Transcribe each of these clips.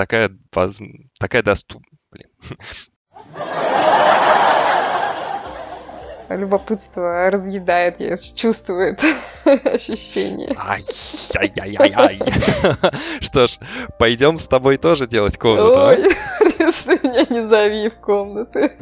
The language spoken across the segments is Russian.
такая, воз... такая доступ... Блин. Любопытство разъедает, я чувствую это ощущение. Ай-яй-яй-яй. Что ж, пойдем с тобой тоже делать комнату, а? Ой, меня не зови в комнаты.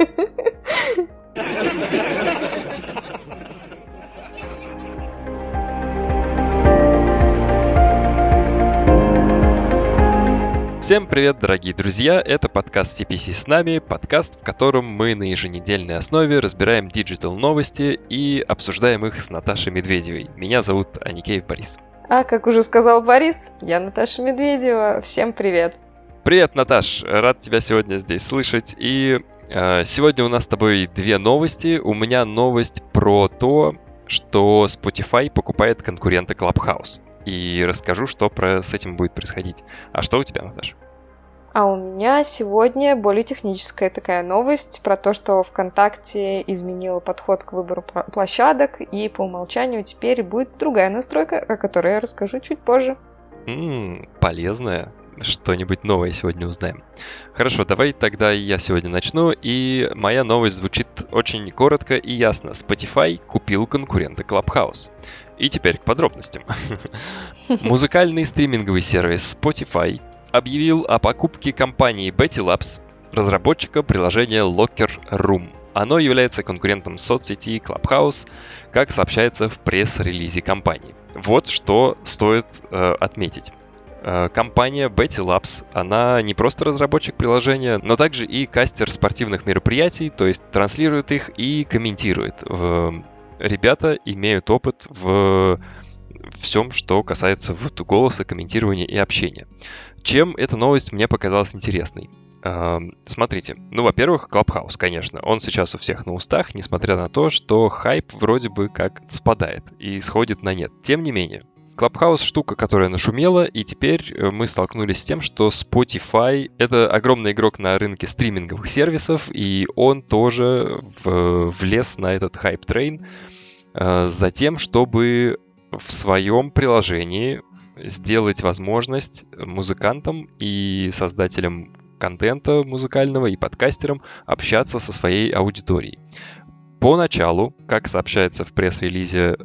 Всем привет, дорогие друзья! Это подкаст CPC с нами, подкаст, в котором мы на еженедельной основе разбираем digital новости и обсуждаем их с Наташей Медведевой. Меня зовут Аникеев Борис. А, как уже сказал Борис, я Наташа Медведева. Всем привет! Привет, Наташ! Рад тебя сегодня здесь слышать. И э, сегодня у нас с тобой две новости. У меня новость про то, что Spotify покупает конкурента Clubhouse и расскажу, что про, с этим будет происходить. А что у тебя, Наташа? А у меня сегодня более техническая такая новость про то, что ВКонтакте изменила подход к выбору площадок, и по умолчанию теперь будет другая настройка, о которой я расскажу чуть позже. М-м, полезная. Что-нибудь новое сегодня узнаем. Хорошо, давай тогда я сегодня начну. И моя новость звучит очень коротко и ясно. Spotify купил конкурента Clubhouse. И теперь к подробностям. Музыкальный стриминговый сервис Spotify объявил о покупке компании Betty Labs, разработчика приложения Locker Room. Оно является конкурентом соцсети Clubhouse, как сообщается в пресс-релизе компании. Вот что стоит э, отметить. Э, компания Betty Labs, она не просто разработчик приложения, но также и кастер спортивных мероприятий, то есть транслирует их и комментирует ребята имеют опыт в всем, что касается вот голоса, комментирования и общения. Чем эта новость мне показалась интересной? Смотрите, ну, во-первых, Clubhouse, конечно, он сейчас у всех на устах, несмотря на то, что хайп вроде бы как спадает и сходит на нет. Тем не менее, Clubhouse штука, которая нашумела, и теперь э, мы столкнулись с тем, что Spotify — это огромный игрок на рынке стриминговых сервисов, и он тоже в, влез на этот hype train за тем, чтобы в своем приложении сделать возможность музыкантам и создателям контента музыкального и подкастерам общаться со своей аудиторией. Поначалу, как сообщается в пресс-релизе,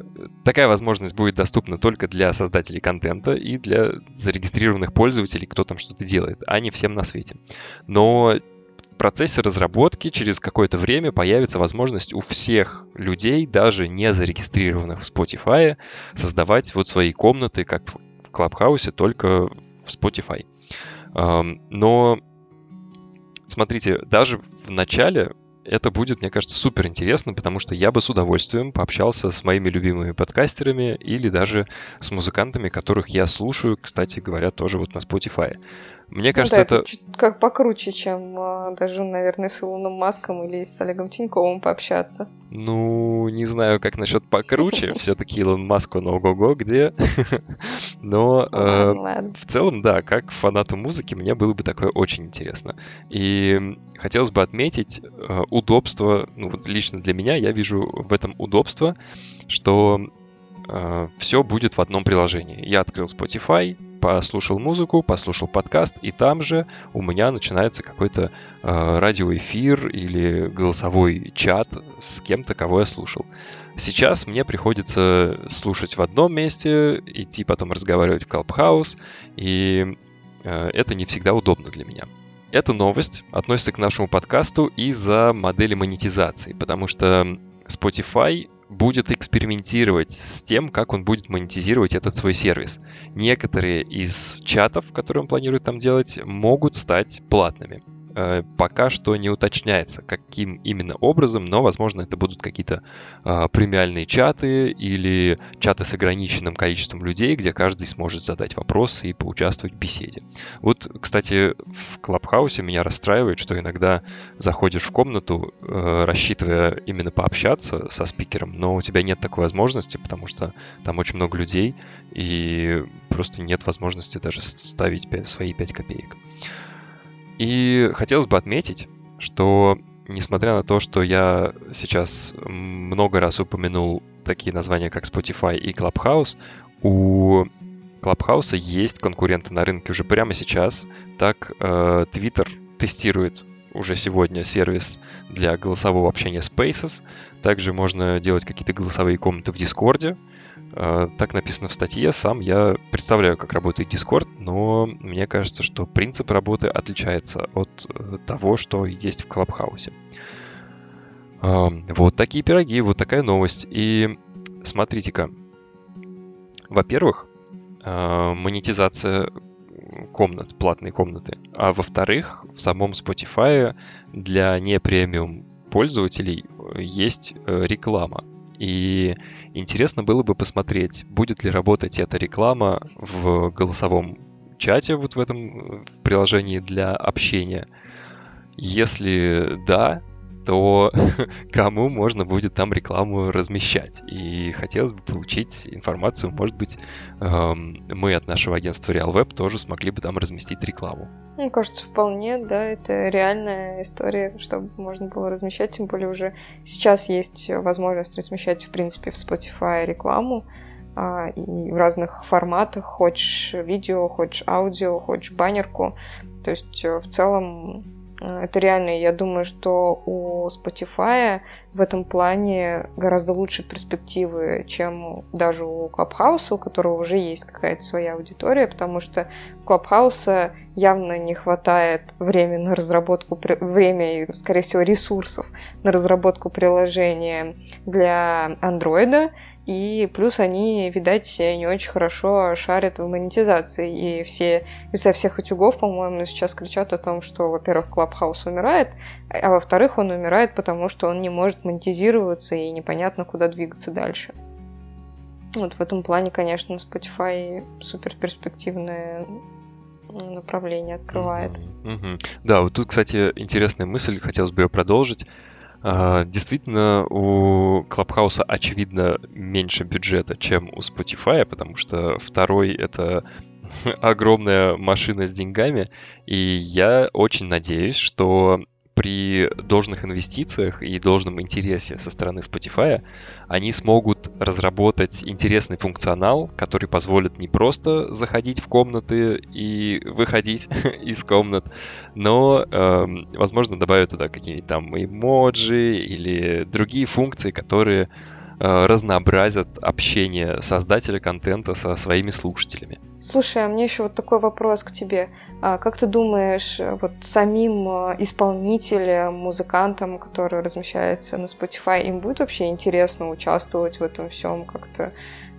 такая возможность будет доступна только для создателей контента и для зарегистрированных пользователей, кто там что-то делает, а не всем на свете. Но в процессе разработки через какое-то время появится возможность у всех людей, даже не зарегистрированных в Spotify, создавать вот свои комнаты, как в Клабхаусе, только в Spotify. Но смотрите, даже в начале это будет, мне кажется, супер интересно, потому что я бы с удовольствием пообщался с моими любимыми подкастерами или даже с музыкантами, которых я слушаю, кстати говоря, тоже вот на Spotify. Мне кажется, ну, да, это... это как покруче, чем а, даже, наверное, с Илоном Маском или с Олегом Тиньковым пообщаться. Ну, не знаю, как насчет покруче. Все-таки Илон Маск, он ого-го где. Но э, в целом, да, как фанату музыки, мне было бы такое очень интересно. И хотелось бы отметить э, удобство, ну вот лично для меня, я вижу в этом удобство, что э, все будет в одном приложении. Я открыл Spotify, послушал музыку, послушал подкаст, и там же у меня начинается какой-то э, радиоэфир или голосовой чат с кем-то, кого я слушал. Сейчас мне приходится слушать в одном месте, идти потом разговаривать в Clubhouse, и э, это не всегда удобно для меня. Эта новость относится к нашему подкасту из-за модели монетизации, потому что Spotify будет экспериментировать с тем, как он будет монетизировать этот свой сервис. Некоторые из чатов, которые он планирует там делать, могут стать платными. Э, пока что не уточняется, каким именно образом, но, возможно, это будут какие-то э, премиальные чаты или чаты с ограниченным количеством людей, где каждый сможет задать вопросы и поучаствовать в беседе. Вот, кстати, в Клабхаусе меня расстраивает, что иногда заходишь в комнату, э, рассчитывая именно пообщаться со спикером, но у тебя нет такой возможности, потому что там очень много людей, и просто нет возможности даже ставить свои 5 копеек. И хотелось бы отметить, что несмотря на то, что я сейчас много раз упомянул такие названия, как Spotify и Clubhouse, у Клабхауса есть конкуренты на рынке уже прямо сейчас. Так, э, Twitter тестирует уже сегодня сервис для голосового общения Spaces. Также можно делать какие-то голосовые комнаты в Дискорде. Э, так написано в статье. Сам я представляю, как работает Discord, но мне кажется, что принцип работы отличается от э, того, что есть в Клабхаусе. Э, вот такие пироги, вот такая новость. И смотрите-ка. Во-первых, монетизация комнат, платные комнаты. А во-вторых, в самом Spotify для не премиум пользователей есть реклама. И интересно было бы посмотреть, будет ли работать эта реклама в голосовом чате, вот в этом в приложении для общения. Если да, то кому можно будет там рекламу размещать. И хотелось бы получить информацию, может быть, эм, мы от нашего агентства RealWeb тоже смогли бы там разместить рекламу. Мне кажется, вполне, да, это реальная история, чтобы можно было размещать, тем более уже сейчас есть возможность размещать, в принципе, в Spotify рекламу, а, и в разных форматах, хочешь видео, хочешь аудио, хочешь баннерку. То есть э, в целом это реально, я думаю, что у Spotify в этом плане гораздо лучше перспективы, чем даже у Clubhouse, у которого уже есть какая-то своя аудитория, потому что у Clubhouse явно не хватает времени на разработку, время и, скорее всего, ресурсов на разработку приложения для андроида, и плюс они, видать, не очень хорошо шарят в монетизации. И все изо всех утюгов, по-моему, сейчас кричат о том, что, во-первых, Клабхаус умирает, а во-вторых, он умирает, потому что он не может монетизироваться и непонятно, куда двигаться дальше. Вот в этом плане, конечно, Spotify супер перспективное направление открывает. Mm-hmm. Mm-hmm. Да, вот тут, кстати, интересная мысль, хотелось бы ее продолжить. А, действительно, у Клабхауса, очевидно, меньше бюджета, чем у Spotify, потому что второй — это огромная машина с деньгами, и я очень надеюсь, что при должных инвестициях и должном интересе со стороны Spotify они смогут разработать интересный функционал, который позволит не просто заходить в комнаты и выходить из комнат, но, э, возможно, добавят туда какие-нибудь там эмоджи или другие функции, которые Э, разнообразят общение создателя контента со своими слушателями. Слушай, а мне еще вот такой вопрос к тебе. А как ты думаешь, вот самим э, исполнителям, музыкантам, которые размещаются на Spotify, им будет вообще интересно участвовать в этом всем, как-то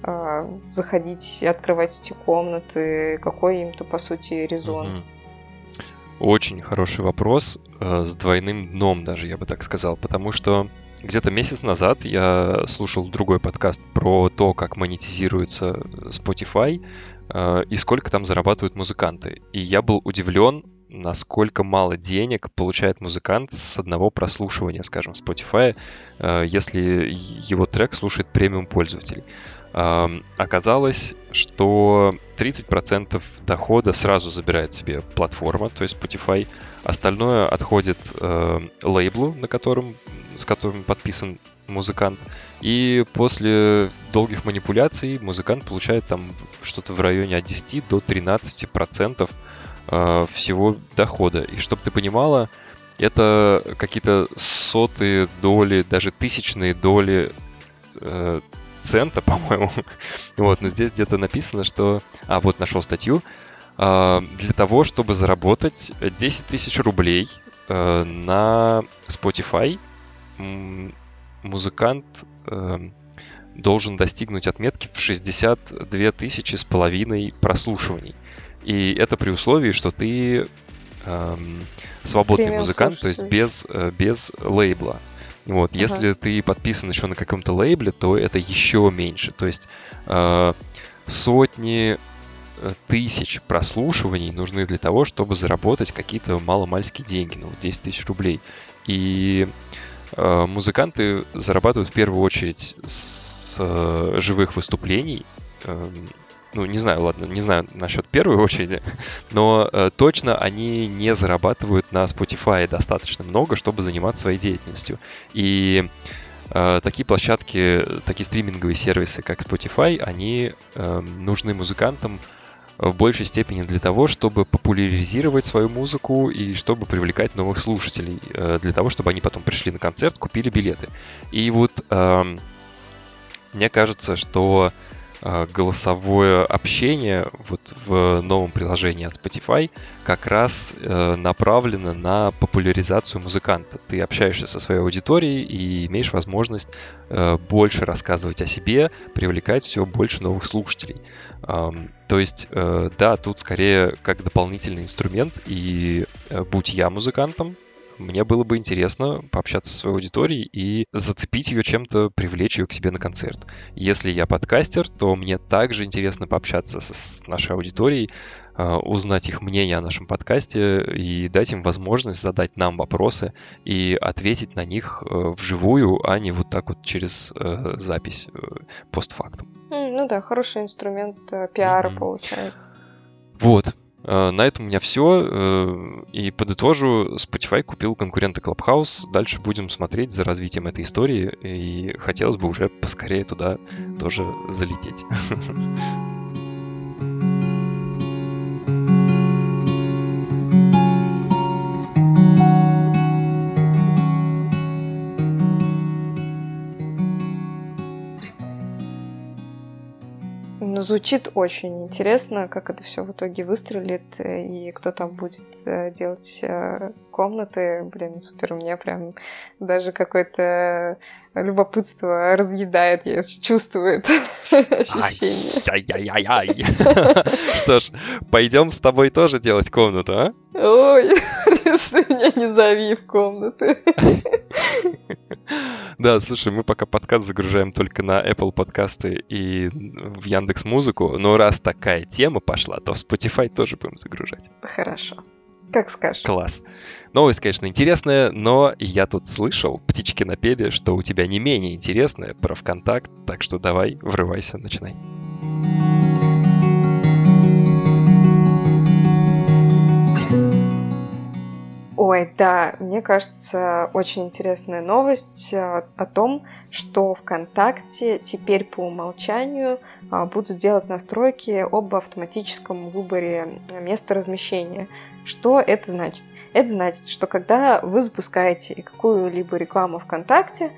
э, заходить открывать эти комнаты? Какой им-то, по сути, резон? Очень хороший вопрос, э, с двойным дном даже, я бы так сказал, потому что где-то месяц назад я слушал другой подкаст про то, как монетизируется Spotify э, и сколько там зарабатывают музыканты. И я был удивлен, насколько мало денег получает музыкант с одного прослушивания, скажем, Spotify, э, если его трек слушает премиум пользователей. Э, оказалось, что 30% дохода сразу забирает себе платформа, то есть Spotify. Остальное отходит э, лейблу, на котором с которым подписан музыкант. И после долгих манипуляций музыкант получает там что-то в районе от 10 до 13 процентов э, всего дохода. И чтобы ты понимала, это какие-то сотые доли, даже тысячные доли э, цента, по-моему. вот, но здесь где-то написано, что... А, вот нашел статью. Э, для того, чтобы заработать 10 тысяч рублей на Spotify, музыкант э, должен достигнуть отметки в 62 тысячи с половиной прослушиваний. И это при условии, что ты э, свободный Премиум музыкант, то есть без, э, без лейбла. Вот, ага. если ты подписан еще на каком-то лейбле, то это еще меньше. То есть э, сотни э, тысяч прослушиваний нужны для того, чтобы заработать какие-то маломальские деньги, ну, 10 тысяч рублей. И Э, музыканты зарабатывают в первую очередь с э, живых выступлений. Эм, ну, не знаю, ладно, не знаю насчет первой очереди, но э, точно они не зарабатывают на Spotify достаточно много, чтобы заниматься своей деятельностью. И э, такие площадки, такие стриминговые сервисы, как Spotify, они э, нужны музыкантам в большей степени для того, чтобы популяризировать свою музыку и чтобы привлекать новых слушателей, э, для того, чтобы они потом пришли на концерт, купили билеты. И вот э, мне кажется, что э, голосовое общение вот в новом приложении от Spotify как раз э, направлено на популяризацию музыканта. Ты общаешься со своей аудиторией и имеешь возможность э, больше рассказывать о себе, привлекать все больше новых слушателей. То есть, да, тут скорее как дополнительный инструмент, и будь я музыкантом, мне было бы интересно пообщаться со своей аудиторией и зацепить ее чем-то, привлечь ее к себе на концерт. Если я подкастер, то мне также интересно пообщаться с нашей аудиторией, а, узнать их мнение о нашем подкасте и дать им возможность задать нам вопросы и ответить на них э, вживую, а не вот так вот через э, запись э, постфактум. Ну да, хороший инструмент пиара mm-hmm. получается. Вот. На этом у меня все. И подытожу, Spotify купил конкурента Clubhouse. Дальше будем смотреть за развитием этой истории. И хотелось бы уже поскорее туда тоже залететь. звучит очень интересно, как это все в итоге выстрелит, и кто там будет э, делать э, комнаты. Блин, супер, у меня прям даже какое-то любопытство разъедает, я чувствую это ощущение. Что ж, пойдем с тобой тоже делать комнату, а? Ой, меня не зови в комнаты. Да, слушай, мы пока подкаст загружаем только на Apple подкасты и в Яндекс Музыку, но раз такая тема пошла, то в Spotify тоже будем загружать. Хорошо. Как скажешь. Класс. Новость, конечно, интересная, но я тут слышал, птички напели, что у тебя не менее интересная про ВКонтакт, так что давай, врывайся, начинай. Ой, да, мне кажется, очень интересная новость э, о том, что ВКонтакте теперь по умолчанию а, будут делать настройки об автоматическом выборе места размещения. Что это значит? Это значит, что когда вы запускаете какую-либо рекламу ВКонтакте,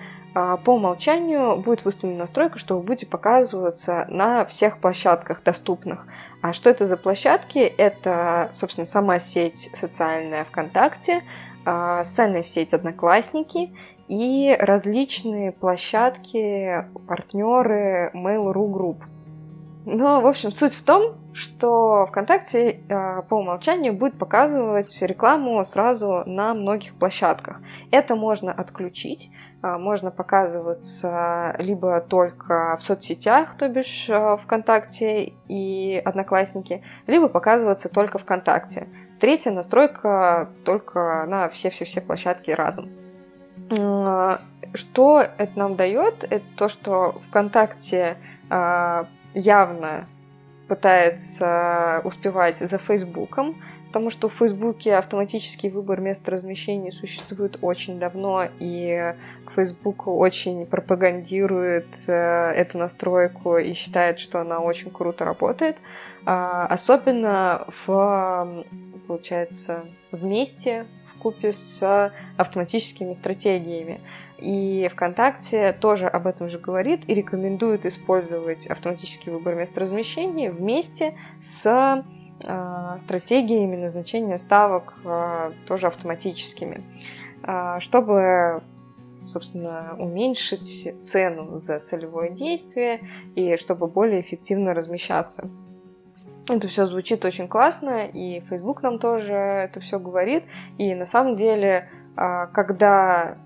по умолчанию будет выставлена настройка, что вы будете показываться на всех площадках доступных. А что это за площадки? Это, собственно, сама сеть социальная ВКонтакте, а, социальная сеть Одноклассники и различные площадки, партнеры Mail.ru Group. Но, в общем, суть в том, что ВКонтакте э, по умолчанию будет показывать рекламу сразу на многих площадках. Это можно отключить, можно показываться либо только в соцсетях, то бишь э, ВКонтакте и Одноклассники, либо показываться только ВКонтакте. Третья настройка только на все-все-все площадки разом. Что это нам дает? Это то, что ВКонтакте явно пытается успевать за Фейсбуком, потому что в Фейсбуке автоматический выбор места размещения существует очень давно, и Facebook очень пропагандирует э, эту настройку и считает, что она очень круто работает. А, особенно в, получается, вместе, в купе с автоматическими стратегиями. И ВКонтакте тоже об этом же говорит и рекомендует использовать автоматический выбор места размещения вместе с стратегиями назначения ставок э, тоже автоматическими, э, чтобы собственно, уменьшить цену за целевое действие и чтобы более эффективно размещаться. Это все звучит очень классно, и Facebook нам тоже это все говорит. И на самом деле, когда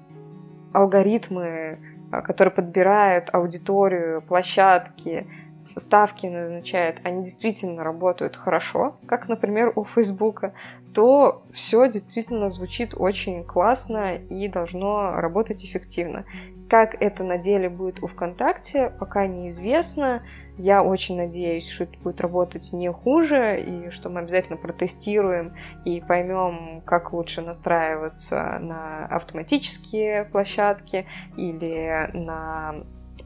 алгоритмы, которые подбирают аудиторию, площадки, ставки назначают, они действительно работают хорошо, как, например, у Фейсбука, то все действительно звучит очень классно и должно работать эффективно. Как это на деле будет у ВКонтакте, пока неизвестно. Я очень надеюсь, что это будет работать не хуже, и что мы обязательно протестируем и поймем, как лучше настраиваться на автоматические площадки или на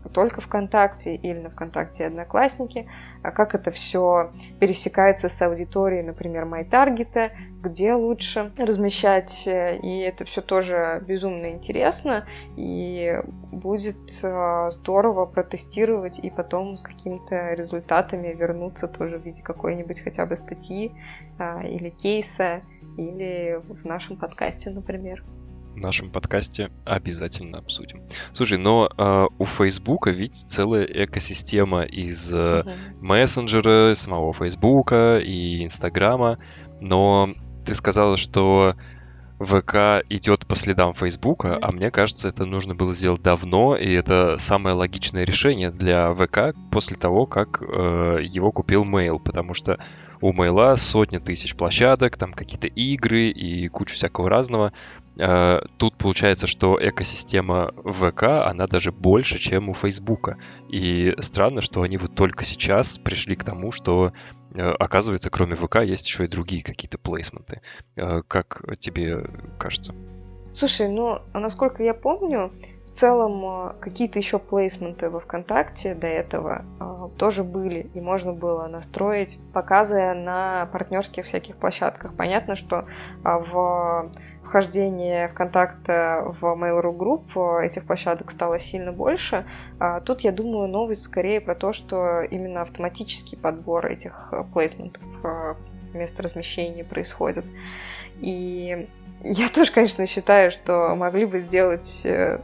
только ВКонтакте или на ВКонтакте и Одноклассники, а как это все пересекается с аудиторией, например, MyTarget, где лучше размещать, и это все тоже безумно интересно, и будет э, здорово протестировать и потом с какими-то результатами вернуться тоже в виде какой-нибудь хотя бы статьи а, или кейса, или в нашем подкасте, например нашем подкасте обязательно обсудим. Слушай, но э, у Фейсбука ведь целая экосистема из э, мессенджера, самого Фейсбука и Инстаграма, но ты сказала, что ВК идет по следам Фейсбука, mm-hmm. а мне кажется, это нужно было сделать давно, и это самое логичное решение для ВК после того, как э, его купил Mail, потому что у Мейла сотни тысяч площадок, там какие-то игры и куча всякого разного. Э, тут получается, что экосистема ВК, она даже больше, чем у Фейсбука. И странно, что они вот только сейчас пришли к тому, что, э, оказывается, кроме ВК есть еще и другие какие-то плейсменты. Э, как тебе кажется? Слушай, ну, насколько я помню, в целом какие-то еще плейсменты во ВКонтакте до этого тоже были, и можно было настроить, показывая на партнерских всяких площадках. Понятно, что в вхождение ВКонтакте в Mail.ru Group этих площадок стало сильно больше. А тут, я думаю, новость скорее про то, что именно автоматический подбор этих э, плейсментов место размещения происходит. И я тоже, конечно, считаю, что могли бы сделать э,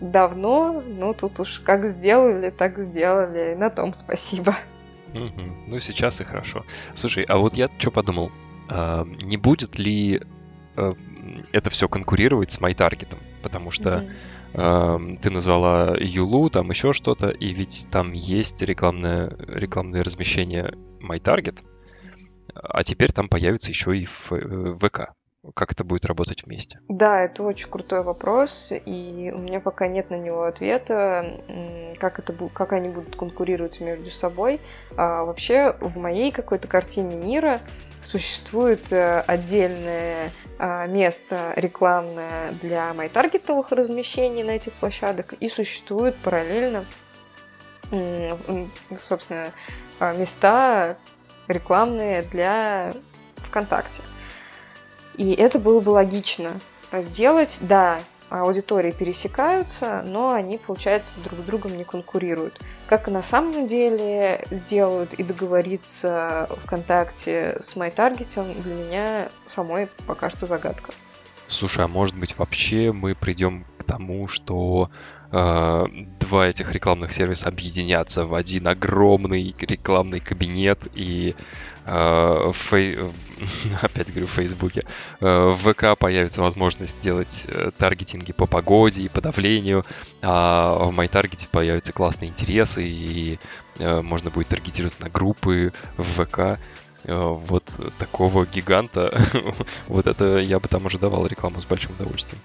давно, но тут уж как сделали, так сделали. И на том спасибо. Угу. Ну, сейчас и хорошо. Слушай, а вот я что подумал? А, не будет ли э, это все конкурировать с MyTarget, потому что mm-hmm. э, ты назвала Юлу, там еще что-то, и ведь там есть рекламное, рекламное размещение MyTarget, а теперь там появится еще и в э, ВК. Как это будет работать вместе? Да, это очень крутой вопрос, и у меня пока нет на него ответа, как, это, как они будут конкурировать между собой. А вообще, в моей какой-то картине мира существует э, отдельное а, место рекламное для майтаргетовых размещений на этих площадках и существует параллельно, собственно, а, места рекламные для ВКонтакте. И это было бы логично сделать, да, аудитории пересекаются, но они, получается, друг с другом не конкурируют. Как на самом деле сделают и договориться ВКонтакте с MyTarget, для меня самой пока что загадка. Слушай, а может быть вообще мы придем к тому, что э, два этих рекламных сервиса объединятся в один огромный рекламный кабинет и Э, фей... опять говорю, в Фейсбуке, э, в ВК появится возможность делать э, таргетинги по погоде и по давлению, а в MyTarget появятся классные интересы, и можно будет таргетироваться на группы в ВК. Вот такого гиганта, вот это я бы там уже давал рекламу с большим удовольствием.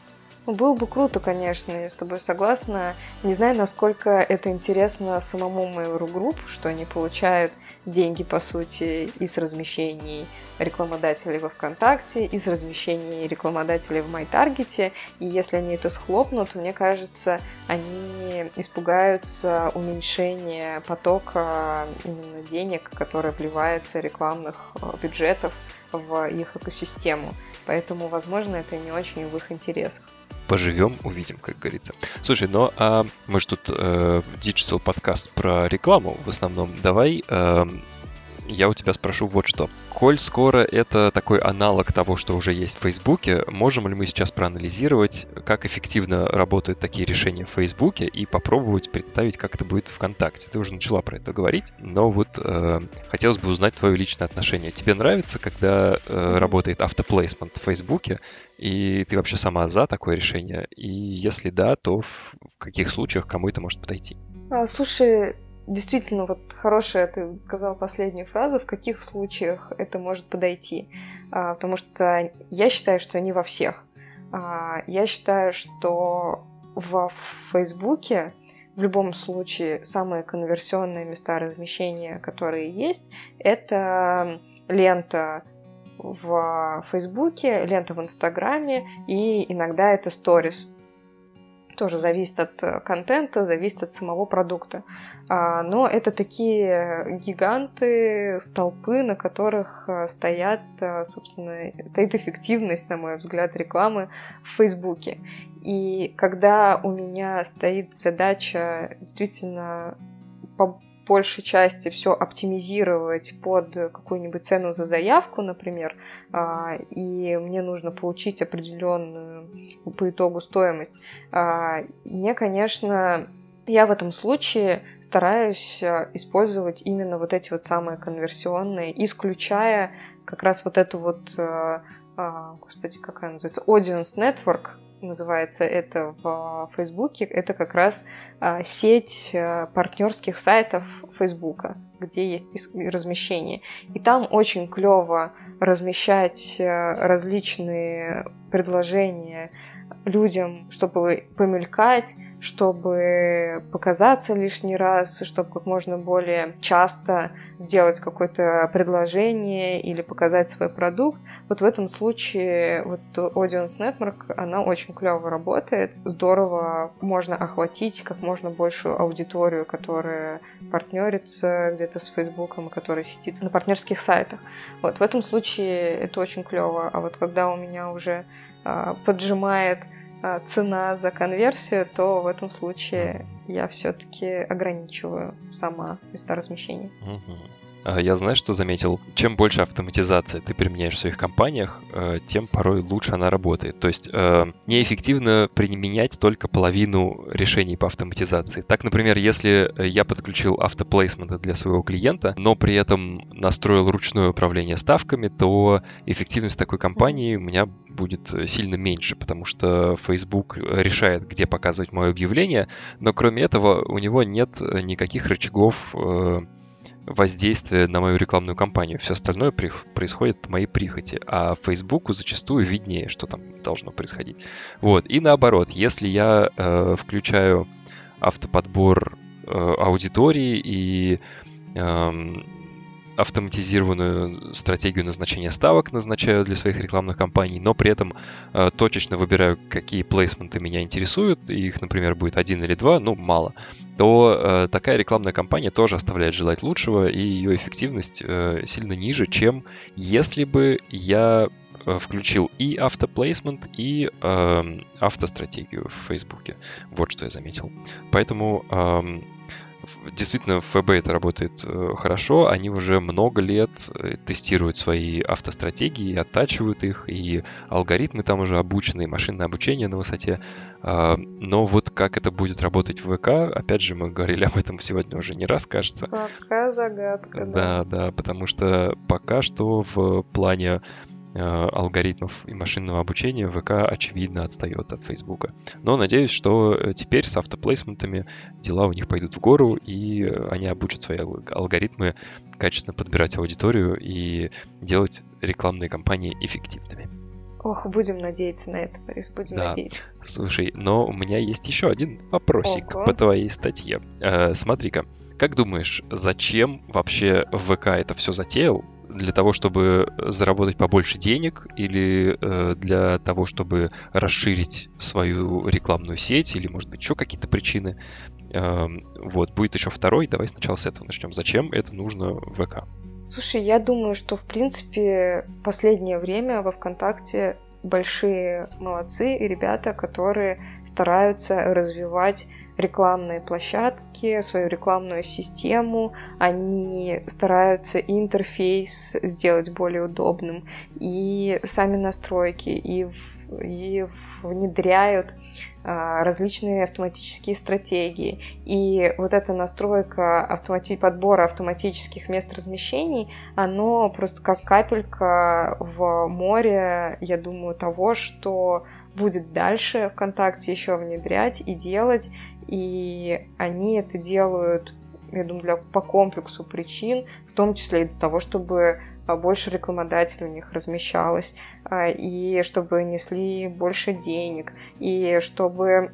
Было бы круто, конечно, я с тобой согласна. Не знаю, насколько это интересно самому Mail.ru Group, что они получают деньги, по сути, из размещений рекламодателей во ВКонтакте, из размещений рекламодателей в MyTarget. И если они это схлопнут, мне кажется, они испугаются уменьшения потока именно денег, которые вливаются рекламных э, бюджетов в их экосистему. Поэтому, возможно, это не очень в их интересах поживем, увидим, как говорится. Слушай, ну а мы же тут э, digital подкаст про рекламу в основном. Давай э, я у тебя спрошу вот что. Коль скоро это такой аналог того, что уже есть в Фейсбуке, можем ли мы сейчас проанализировать, как эффективно работают такие решения в Фейсбуке и попробовать представить, как это будет ВКонтакте? Ты уже начала про это говорить, но вот э, хотелось бы узнать твое личное отношение. Тебе нравится, когда э, работает автоплейсмент в Фейсбуке, и ты вообще сама за такое решение? И если да, то в каких случаях кому это может подойти? А, слушай, действительно, вот хорошая ты сказал последнюю фразу, в каких случаях это может подойти. А, потому что я считаю, что не во всех. А, я считаю, что в Фейсбуке в любом случае самые конверсионные места размещения, которые есть, это лента в Фейсбуке, лента в Инстаграме и иногда это сторис. Тоже зависит от э, контента, зависит от самого продукта. А, но это такие гиганты, столпы, на которых э, стоят, э, собственно, стоит эффективность, на мой взгляд, рекламы в Фейсбуке. И когда у меня стоит задача действительно большей части все оптимизировать под какую-нибудь цену за заявку, например, а, и мне нужно получить определенную по итогу стоимость, а, мне, конечно, я в этом случае стараюсь а, использовать именно вот эти вот самые конверсионные, исключая как раз вот эту вот, господи, как она называется, Audience Network, называется это в Фейсбуке, это как раз а, сеть а, партнерских сайтов Фейсбука, где есть размещение. И там очень клево размещать а, различные предложения людям, чтобы помелькать, чтобы показаться лишний раз, чтобы как можно более часто делать какое-то предложение или показать свой продукт. Вот в этом случае вот эта Audience Network, она очень клево работает. Здорово можно охватить как можно большую аудиторию, которая партнерится где-то с Фейсбуком, которая сидит на партнерских сайтах. Вот в этом случае это очень клево. А вот когда у меня уже а, поджимает цена за конверсию, то в этом случае я все-таки ограничиваю сама места размещения. Угу. Я знаю, что заметил, чем больше автоматизации ты применяешь в своих компаниях, э, тем порой лучше она работает. То есть э, неэффективно применять только половину решений по автоматизации. Так, например, если я подключил автоплейсменты для своего клиента, но при этом настроил ручное управление ставками, то эффективность такой компании у меня будет сильно меньше, потому что Facebook решает, где показывать мое объявление, но кроме этого у него нет никаких рычагов э, воздействие на мою рекламную кампанию. Все остальное при, происходит по моей прихоти. А Фейсбуку зачастую виднее, что там должно происходить. Вот. И наоборот, если я э, включаю автоподбор э, аудитории и э, автоматизированную стратегию назначения ставок назначаю для своих рекламных кампаний, но при этом э, точечно выбираю, какие плейсменты меня интересуют, их, например, будет один или два, ну, мало, то э, такая рекламная кампания тоже оставляет желать лучшего, и ее эффективность э, сильно ниже, чем если бы я э, включил и автоплейсмент, и э, автостратегию в Фейсбуке. Вот что я заметил. Поэтому э, Действительно, в ФБ это работает э, хорошо. Они уже много лет э, тестируют свои автостратегии, оттачивают их, и алгоритмы там уже обучены, и машинное обучение на высоте. А, но вот как это будет работать в ВК, опять же, мы говорили об этом сегодня уже не раз, кажется. Пока загадка, да. Да, да, потому что пока что в плане алгоритмов и машинного обучения ВК очевидно отстает от Фейсбука. Но надеюсь, что э, теперь с автоплейсментами дела у них пойдут в гору, и э, они обучат свои алгоритмы качественно подбирать аудиторию и делать рекламные кампании эффективными. Ох, будем надеяться на это, Борис, будем да. надеяться. Слушай, но у меня есть еще один вопросик Ого. по твоей статье. Э, смотри-ка, как думаешь, зачем вообще ВК это все затеял? Для того, чтобы заработать побольше денег или э, для того, чтобы расширить свою рекламную сеть или, может быть, еще какие-то причины. Э, вот, будет еще второй. Давай сначала с этого начнем. Зачем это нужно в ВК? Слушай, я думаю, что, в принципе, последнее время во ВКонтакте большие молодцы и ребята, которые стараются развивать рекламные площадки, свою рекламную систему, они стараются интерфейс сделать более удобным, и сами настройки, и, и внедряют а, различные автоматические стратегии. И вот эта настройка автомати... подбора автоматических мест размещений, оно просто как капелька в море, я думаю, того, что будет дальше ВКонтакте еще внедрять и делать. И они это делают, я думаю, для, по комплексу причин, в том числе и для того, чтобы а, больше рекламодателей у них размещалось, а, и чтобы несли больше денег, и чтобы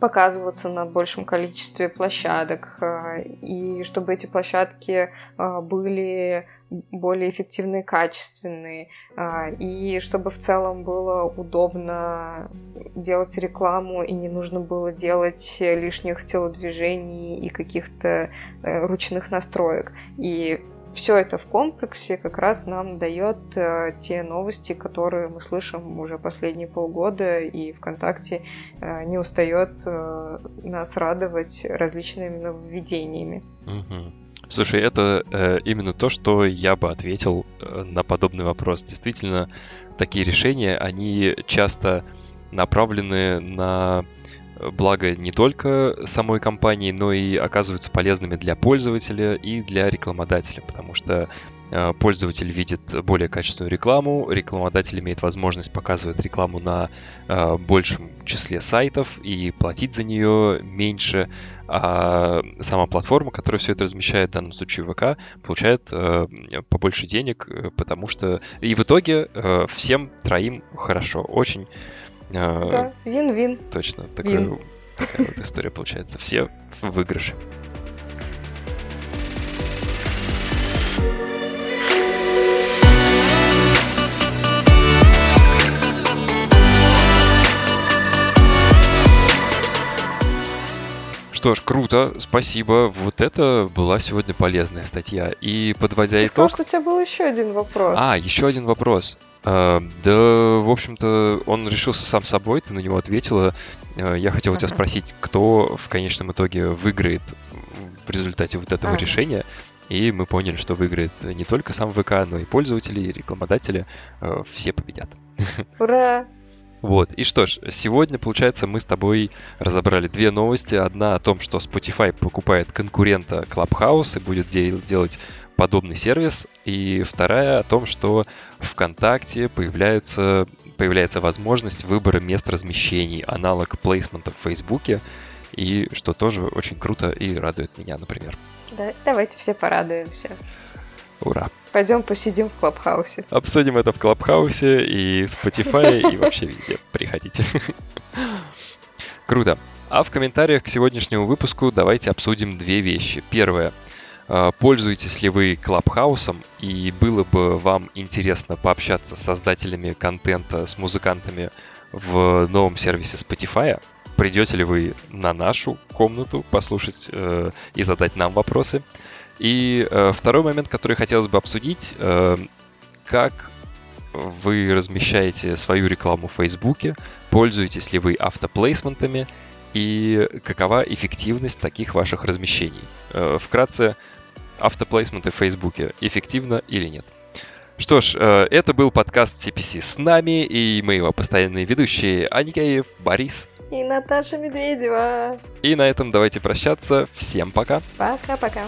показываться на большем количестве площадок, э, и чтобы эти площадки э, были более эффективные, качественные, э, и чтобы в целом было удобно делать рекламу, и не нужно было делать лишних телодвижений и каких-то ручных настроек. И все это в комплексе как раз нам дает э, те новости, которые мы слышим уже последние полгода, и ВКонтакте э, не устает э, нас радовать различными нововведениями. Угу. Слушай, это э, именно то, что я бы ответил э, на подобный вопрос. Действительно, такие решения, они часто направлены на благо не только самой компании, но и оказываются полезными для пользователя и для рекламодателя, потому что э, пользователь видит более качественную рекламу, рекламодатель имеет возможность показывать рекламу на э, большем числе сайтов и платить за нее меньше, а сама платформа, которая все это размещает, в данном случае ВК, получает э, побольше денег, потому что и в итоге всем троим хорошо, очень да, вин-вин. Точно, такая, такая вот история получается. Все в выигрыше. Что ж, круто, спасибо. Вот это была сегодня полезная статья. И подводя Ты итог... Сказал, что у тебя был еще один вопрос. А, еще один вопрос. А, да, в общем-то, он решился сам собой, ты на него ответила. А, я хотел у тебя спросить, кто в конечном итоге выиграет в результате вот этого ага. решения. И мы поняли, что выиграет не только сам ВК, но и пользователи, и рекламодатели. А, все победят. Ура! Вот, и что ж, сегодня, получается, мы с тобой разобрали две новости. Одна о том, что Spotify покупает конкурента Clubhouse и будет делать подобный сервис. И вторая о том, что ВКонтакте появляются, появляется возможность выбора мест размещений, аналог плейсмента в Фейсбуке, и что тоже очень круто и радует меня, например. Да, давайте все порадуемся. Ура! Пойдем посидим в Клабхаусе. Обсудим это в Клабхаусе и Spotify, и вообще везде. Приходите. Круто. А в комментариях к сегодняшнему выпуску давайте обсудим две вещи. Первое. А, пользуетесь ли вы Клабхаусом и было бы вам интересно пообщаться с создателями контента, с музыкантами в новом сервисе Spotify? Придете ли вы на нашу комнату послушать э, и задать нам вопросы? И э, второй момент, который хотелось бы обсудить, э, как вы размещаете свою рекламу в Фейсбуке, пользуетесь ли вы автоплейсментами и какова эффективность таких ваших размещений. Э, вкратце, автоплейсменты в Фейсбуке эффективно или нет. Что ж, э, это был подкаст CPC с нами и мы его постоянные ведущие Аникеев, Борис и Наташа Медведева. И на этом давайте прощаться. Всем пока. Пока-пока.